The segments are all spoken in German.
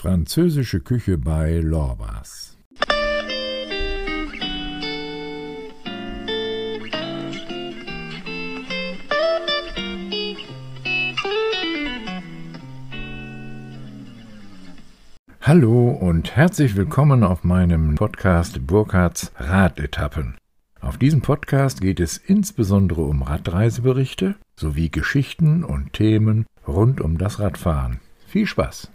Französische Küche bei Lorbas. Hallo und herzlich willkommen auf meinem Podcast Burkhards Radetappen. Auf diesem Podcast geht es insbesondere um Radreiseberichte sowie Geschichten und Themen rund um das Radfahren. Viel Spaß!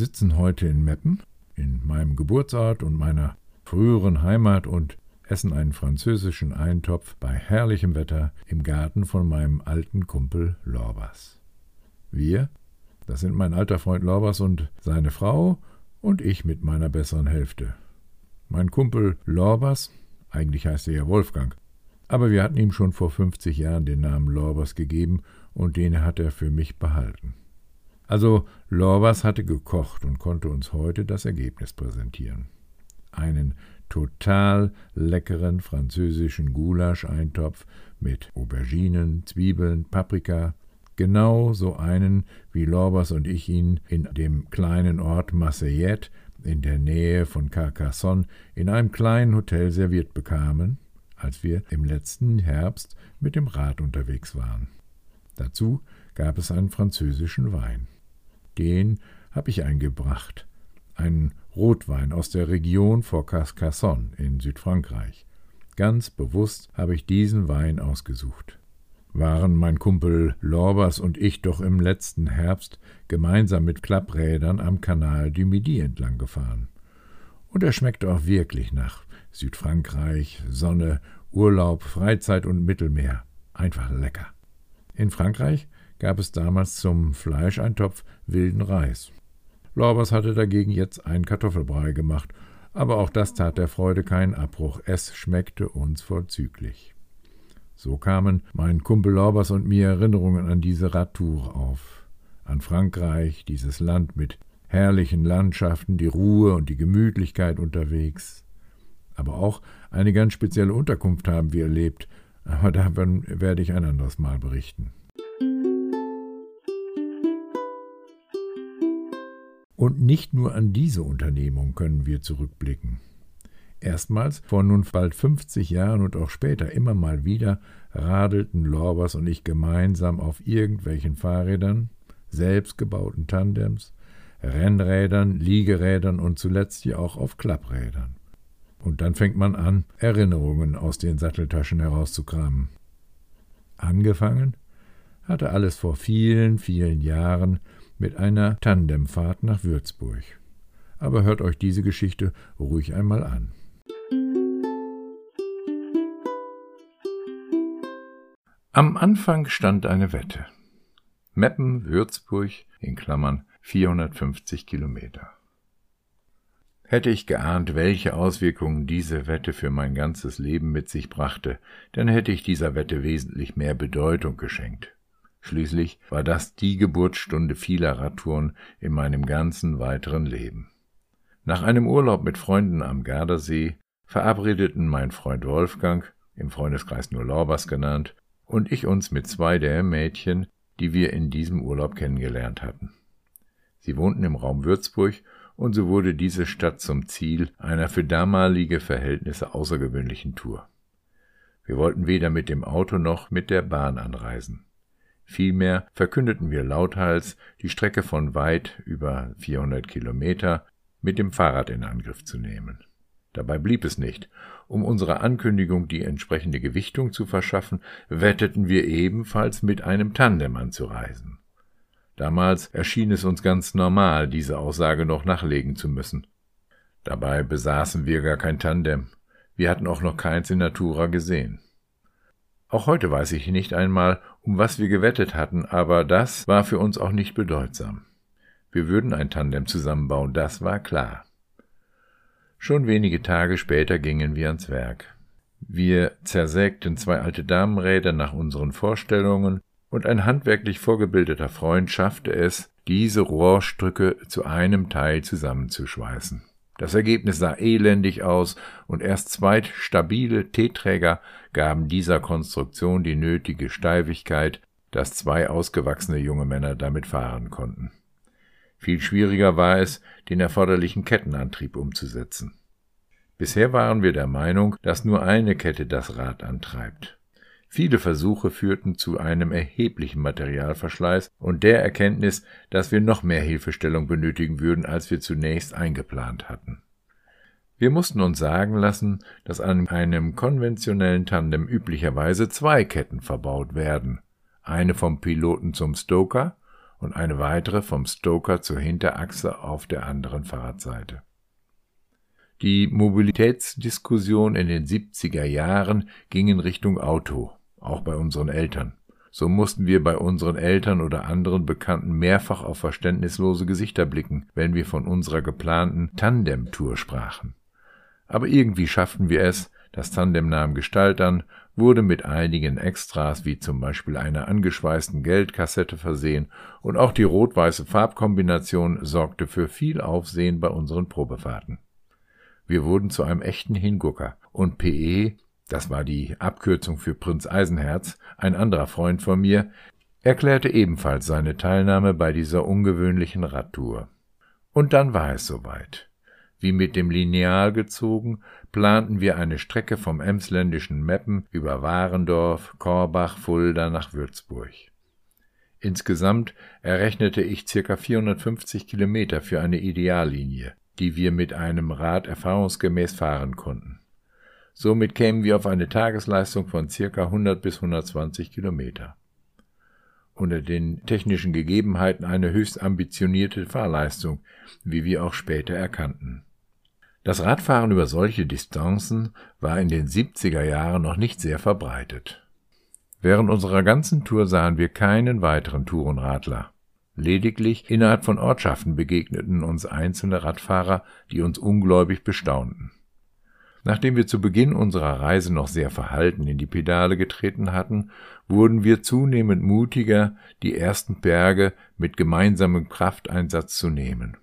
Sitzen heute in Meppen, in meinem Geburtsort und meiner früheren Heimat und essen einen französischen Eintopf bei herrlichem Wetter im Garten von meinem alten Kumpel Lorbas. Wir, das sind mein alter Freund Lorbas und seine Frau und ich mit meiner besseren Hälfte. Mein Kumpel Lorbas, eigentlich heißt er ja Wolfgang, aber wir hatten ihm schon vor 50 Jahren den Namen Lorbas gegeben und den hat er für mich behalten. Also Lorbas hatte gekocht und konnte uns heute das Ergebnis präsentieren. Einen total leckeren französischen Gulasch-Eintopf mit Auberginen, Zwiebeln, Paprika, genau so einen, wie Lorbas und ich ihn in dem kleinen Ort Marseillette in der Nähe von Carcassonne in einem kleinen Hotel serviert bekamen, als wir im letzten Herbst mit dem Rad unterwegs waren. Dazu gab es einen französischen Wein. Den habe ich eingebracht, einen Rotwein aus der Region vor Carcassonne in Südfrankreich. Ganz bewusst habe ich diesen Wein ausgesucht. Waren mein Kumpel Lorbas und ich doch im letzten Herbst gemeinsam mit Klapprädern am Kanal du Midi entlang gefahren. Und er schmeckte auch wirklich nach Südfrankreich, Sonne, Urlaub, Freizeit und Mittelmeer. Einfach lecker. In Frankreich gab es damals zum Fleischeintopf wilden Reis. Lorbers hatte dagegen jetzt einen Kartoffelbrei gemacht, aber auch das tat der Freude keinen Abbruch. Es schmeckte uns vorzüglich. So kamen mein Kumpel Lorbers und mir Erinnerungen an diese Radtour auf. An Frankreich, dieses Land mit herrlichen Landschaften, die Ruhe und die Gemütlichkeit unterwegs. Aber auch eine ganz spezielle Unterkunft haben wir erlebt, aber davon werde ich ein anderes Mal berichten. Und nicht nur an diese Unternehmung können wir zurückblicken. Erstmals, vor nun bald 50 Jahren und auch später immer mal wieder, radelten Lorbers und ich gemeinsam auf irgendwelchen Fahrrädern, selbstgebauten Tandems, Rennrädern, Liegerädern und zuletzt ja auch auf Klapprädern. Und dann fängt man an, Erinnerungen aus den Satteltaschen herauszukramen. Angefangen hatte alles vor vielen, vielen Jahren mit einer Tandemfahrt nach Würzburg. Aber hört euch diese Geschichte ruhig einmal an. Am Anfang stand eine Wette. Meppen, Würzburg, in Klammern 450 Kilometer. Hätte ich geahnt, welche Auswirkungen diese Wette für mein ganzes Leben mit sich brachte, dann hätte ich dieser Wette wesentlich mehr Bedeutung geschenkt. Schließlich war das die Geburtsstunde vieler Radtouren in meinem ganzen weiteren Leben. Nach einem Urlaub mit Freunden am Gardasee verabredeten mein Freund Wolfgang, im Freundeskreis nur Lorbas genannt, und ich uns mit zwei der Mädchen, die wir in diesem Urlaub kennengelernt hatten. Sie wohnten im Raum Würzburg und so wurde diese Stadt zum Ziel einer für damalige Verhältnisse außergewöhnlichen Tour. Wir wollten weder mit dem Auto noch mit der Bahn anreisen. Vielmehr verkündeten wir lauthals, die Strecke von weit über 400 Kilometer mit dem Fahrrad in Angriff zu nehmen. Dabei blieb es nicht. Um unserer Ankündigung die entsprechende Gewichtung zu verschaffen, wetteten wir ebenfalls mit einem Tandem anzureisen. Damals erschien es uns ganz normal, diese Aussage noch nachlegen zu müssen. Dabei besaßen wir gar kein Tandem. Wir hatten auch noch keins in Natura gesehen. Auch heute weiß ich nicht einmal, um was wir gewettet hatten, aber das war für uns auch nicht bedeutsam. Wir würden ein Tandem zusammenbauen, das war klar. Schon wenige Tage später gingen wir ans Werk. Wir zersägten zwei alte Damenräder nach unseren Vorstellungen, und ein handwerklich vorgebildeter Freund schaffte es, diese Rohrstücke zu einem Teil zusammenzuschweißen. Das Ergebnis sah elendig aus, und erst zwei stabile T-Träger gaben dieser Konstruktion die nötige Steifigkeit, dass zwei ausgewachsene junge Männer damit fahren konnten. Viel schwieriger war es, den erforderlichen Kettenantrieb umzusetzen. Bisher waren wir der Meinung, dass nur eine Kette das Rad antreibt. Viele Versuche führten zu einem erheblichen Materialverschleiß und der Erkenntnis, dass wir noch mehr Hilfestellung benötigen würden, als wir zunächst eingeplant hatten. Wir mussten uns sagen lassen, dass an einem konventionellen Tandem üblicherweise zwei Ketten verbaut werden, eine vom Piloten zum Stoker und eine weitere vom Stoker zur Hinterachse auf der anderen Fahrradseite. Die Mobilitätsdiskussion in den 70er Jahren ging in Richtung Auto auch bei unseren Eltern. So mussten wir bei unseren Eltern oder anderen Bekannten mehrfach auf verständnislose Gesichter blicken, wenn wir von unserer geplanten Tandem-Tour sprachen. Aber irgendwie schafften wir es, das Tandem nahm Gestalt an, wurde mit einigen Extras wie zum Beispiel einer angeschweißten Geldkassette versehen und auch die rot-weiße Farbkombination sorgte für viel Aufsehen bei unseren Probefahrten. Wir wurden zu einem echten Hingucker und PE das war die Abkürzung für Prinz Eisenherz, ein anderer Freund von mir, erklärte ebenfalls seine Teilnahme bei dieser ungewöhnlichen Radtour. Und dann war es soweit. Wie mit dem Lineal gezogen, planten wir eine Strecke vom emsländischen Meppen über Warendorf, Korbach, Fulda nach Würzburg. Insgesamt errechnete ich circa 450 Kilometer für eine Ideallinie, die wir mit einem Rad erfahrungsgemäß fahren konnten. Somit kämen wir auf eine Tagesleistung von circa 100 bis 120 Kilometer. Unter den technischen Gegebenheiten eine höchst ambitionierte Fahrleistung, wie wir auch später erkannten. Das Radfahren über solche Distanzen war in den 70er Jahren noch nicht sehr verbreitet. Während unserer ganzen Tour sahen wir keinen weiteren Tourenradler. Lediglich innerhalb von Ortschaften begegneten uns einzelne Radfahrer, die uns ungläubig bestaunten. Nachdem wir zu Beginn unserer Reise noch sehr verhalten in die Pedale getreten hatten, wurden wir zunehmend mutiger, die ersten Berge mit gemeinsamem Krafteinsatz zu nehmen.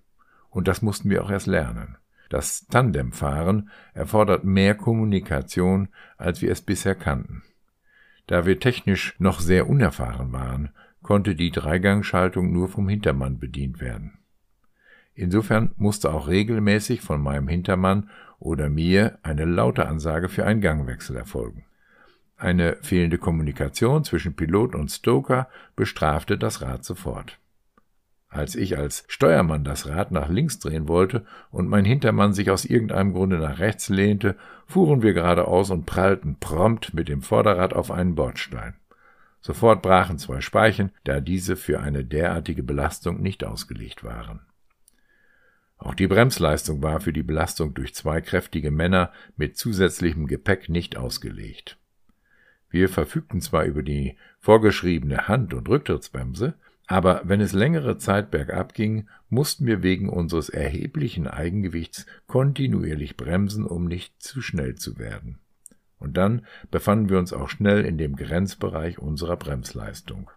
Und das mussten wir auch erst lernen. Das Tandemfahren erfordert mehr Kommunikation, als wir es bisher kannten. Da wir technisch noch sehr unerfahren waren, konnte die Dreigangschaltung nur vom Hintermann bedient werden. Insofern musste auch regelmäßig von meinem Hintermann oder mir eine laute Ansage für einen Gangwechsel erfolgen. Eine fehlende Kommunikation zwischen Pilot und Stoker bestrafte das Rad sofort. Als ich als Steuermann das Rad nach links drehen wollte und mein Hintermann sich aus irgendeinem Grunde nach rechts lehnte, fuhren wir geradeaus und prallten prompt mit dem Vorderrad auf einen Bordstein. Sofort brachen zwei Speichen, da diese für eine derartige Belastung nicht ausgelegt waren. Auch die Bremsleistung war für die Belastung durch zwei kräftige Männer mit zusätzlichem Gepäck nicht ausgelegt. Wir verfügten zwar über die vorgeschriebene Hand- und Rücktrittsbremse, aber wenn es längere Zeit bergab ging, mussten wir wegen unseres erheblichen Eigengewichts kontinuierlich bremsen, um nicht zu schnell zu werden. Und dann befanden wir uns auch schnell in dem Grenzbereich unserer Bremsleistung.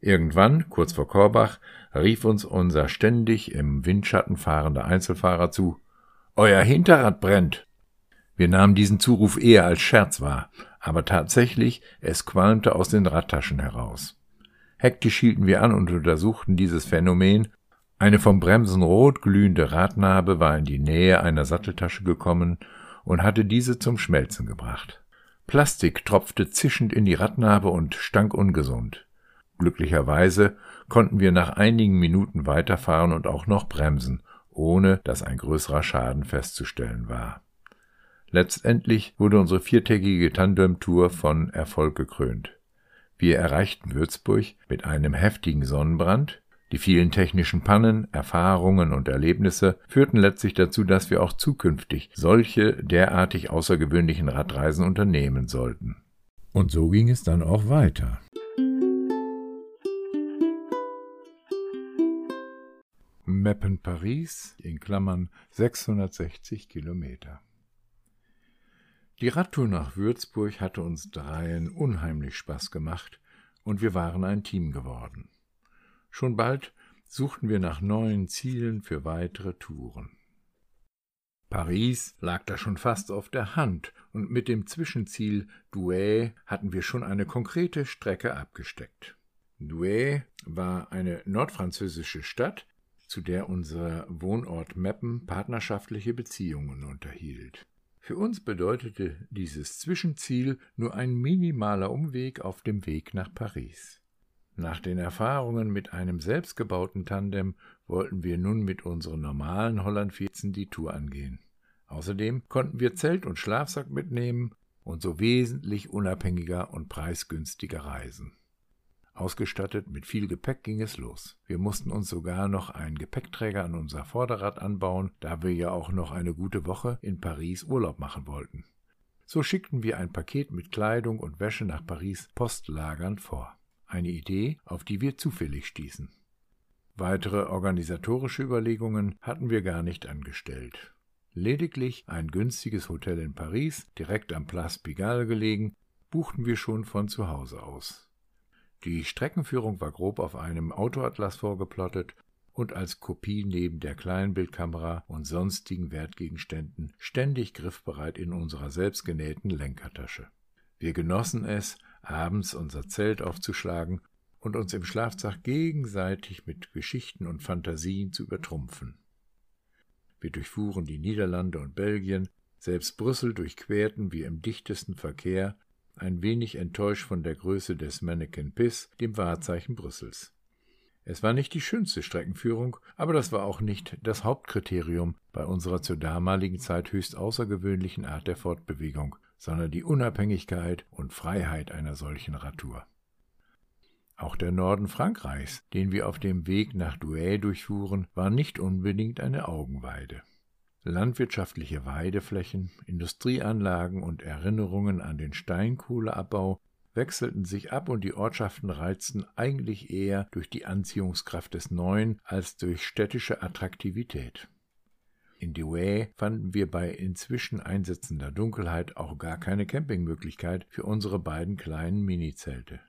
Irgendwann, kurz vor Korbach, rief uns unser ständig im Windschatten fahrender Einzelfahrer zu Euer Hinterrad brennt. Wir nahmen diesen Zuruf eher als Scherz wahr, aber tatsächlich, es qualmte aus den Radtaschen heraus. Hektisch hielten wir an und untersuchten dieses Phänomen. Eine vom Bremsen rot glühende Radnabe war in die Nähe einer Satteltasche gekommen und hatte diese zum Schmelzen gebracht. Plastik tropfte zischend in die Radnabe und stank ungesund. Glücklicherweise konnten wir nach einigen Minuten weiterfahren und auch noch bremsen, ohne dass ein größerer Schaden festzustellen war. Letztendlich wurde unsere viertägige Tandem-Tour von Erfolg gekrönt. Wir erreichten Würzburg mit einem heftigen Sonnenbrand. Die vielen technischen Pannen, Erfahrungen und Erlebnisse führten letztlich dazu, dass wir auch zukünftig solche derartig außergewöhnlichen Radreisen unternehmen sollten. Und so ging es dann auch weiter. Meppen-Paris in Klammern 660 Kilometer. Die Radtour nach Würzburg hatte uns dreien unheimlich Spaß gemacht und wir waren ein Team geworden. Schon bald suchten wir nach neuen Zielen für weitere Touren. Paris lag da schon fast auf der Hand, und mit dem Zwischenziel Douai hatten wir schon eine konkrete Strecke abgesteckt. Douai war eine nordfranzösische Stadt, zu der unser Wohnort Meppen partnerschaftliche Beziehungen unterhielt. Für uns bedeutete dieses Zwischenziel nur ein minimaler Umweg auf dem Weg nach Paris. Nach den Erfahrungen mit einem selbstgebauten Tandem wollten wir nun mit unseren normalen Holland 14 die Tour angehen. Außerdem konnten wir Zelt und Schlafsack mitnehmen und so wesentlich unabhängiger und preisgünstiger reisen. Ausgestattet mit viel Gepäck ging es los. Wir mussten uns sogar noch einen Gepäckträger an unser Vorderrad anbauen, da wir ja auch noch eine gute Woche in Paris Urlaub machen wollten. So schickten wir ein Paket mit Kleidung und Wäsche nach Paris postlagernd vor. Eine Idee, auf die wir zufällig stießen. Weitere organisatorische Überlegungen hatten wir gar nicht angestellt. Lediglich ein günstiges Hotel in Paris, direkt am Place Pigalle gelegen, buchten wir schon von zu Hause aus. Die Streckenführung war grob auf einem Autoatlas vorgeplottet und als Kopie neben der Kleinbildkamera und sonstigen Wertgegenständen ständig griffbereit in unserer selbstgenähten Lenkertasche. Wir genossen es, abends unser Zelt aufzuschlagen und uns im Schlafzach gegenseitig mit Geschichten und Fantasien zu übertrumpfen. Wir durchfuhren die Niederlande und Belgien, selbst Brüssel durchquerten wir im dichtesten Verkehr ein wenig enttäuscht von der Größe des Mannequin Piss, dem Wahrzeichen Brüssels. Es war nicht die schönste Streckenführung, aber das war auch nicht das Hauptkriterium bei unserer zur damaligen Zeit höchst außergewöhnlichen Art der Fortbewegung, sondern die Unabhängigkeit und Freiheit einer solchen Radtour. Auch der Norden Frankreichs, den wir auf dem Weg nach Douai durchfuhren, war nicht unbedingt eine Augenweide. Landwirtschaftliche Weideflächen, Industrieanlagen und Erinnerungen an den Steinkohleabbau wechselten sich ab und die Ortschaften reizten eigentlich eher durch die Anziehungskraft des Neuen als durch städtische Attraktivität. In Douai fanden wir bei inzwischen einsetzender Dunkelheit auch gar keine Campingmöglichkeit für unsere beiden kleinen Minizelte.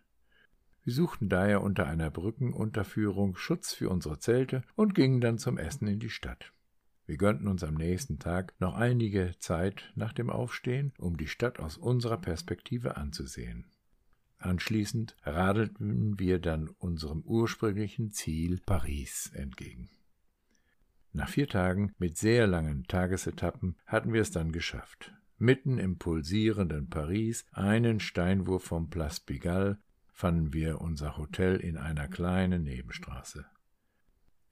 Wir suchten daher unter einer Brückenunterführung Schutz für unsere Zelte und gingen dann zum Essen in die Stadt. Wir gönnten uns am nächsten Tag noch einige Zeit nach dem Aufstehen, um die Stadt aus unserer Perspektive anzusehen. Anschließend radelten wir dann unserem ursprünglichen Ziel Paris entgegen. Nach vier Tagen mit sehr langen Tagesetappen hatten wir es dann geschafft. Mitten im pulsierenden Paris, einen Steinwurf vom Place Pigalle, fanden wir unser Hotel in einer kleinen Nebenstraße.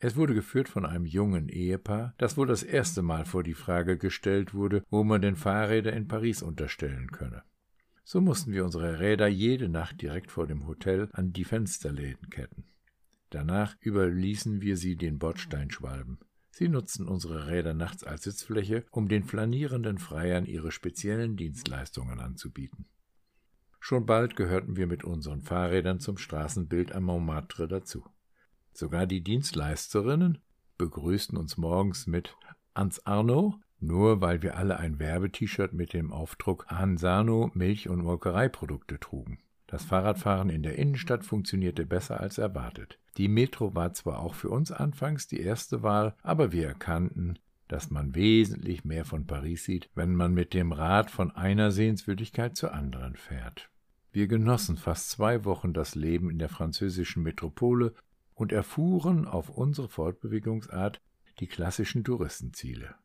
Es wurde geführt von einem jungen Ehepaar, das wohl das erste Mal vor die Frage gestellt wurde, wo man denn Fahrräder in Paris unterstellen könne. So mussten wir unsere Räder jede Nacht direkt vor dem Hotel an die Fensterläden ketten. Danach überließen wir sie den Bordsteinschwalben. Sie nutzten unsere Räder nachts als Sitzfläche, um den flanierenden Freiern ihre speziellen Dienstleistungen anzubieten. Schon bald gehörten wir mit unseren Fahrrädern zum Straßenbild am Montmartre dazu. Sogar die Dienstleisterinnen begrüßten uns morgens mit Ans Arno, nur weil wir alle ein Werbet-T-Shirt mit dem Aufdruck Ansano Milch- und Molkereiprodukte trugen. Das Fahrradfahren in der Innenstadt funktionierte besser als erwartet. Die Metro war zwar auch für uns anfangs die erste Wahl, aber wir erkannten, dass man wesentlich mehr von Paris sieht, wenn man mit dem Rad von einer Sehenswürdigkeit zur anderen fährt. Wir genossen fast zwei Wochen das Leben in der französischen Metropole und erfuhren auf unsere Fortbewegungsart die klassischen Touristenziele.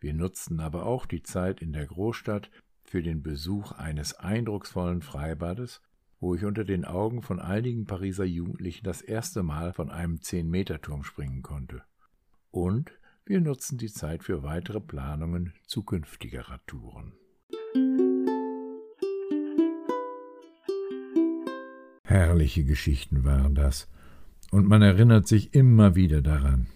Wir nutzten aber auch die Zeit in der Großstadt für den Besuch eines eindrucksvollen Freibades, wo ich unter den Augen von einigen Pariser Jugendlichen das erste Mal von einem Zehn-Meter-Turm springen konnte. Und wir nutzten die Zeit für weitere Planungen zukünftiger Radtouren. Herrliche Geschichten waren das, und man erinnert sich immer wieder daran.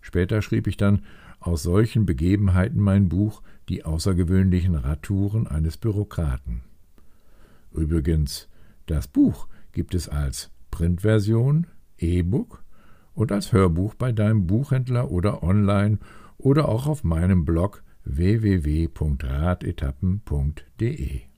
Später schrieb ich dann aus solchen Begebenheiten mein Buch Die außergewöhnlichen Radtouren eines Bürokraten. Übrigens, das Buch gibt es als Printversion, E-Book und als Hörbuch bei deinem Buchhändler oder online oder auch auf meinem Blog www.radetappen.de.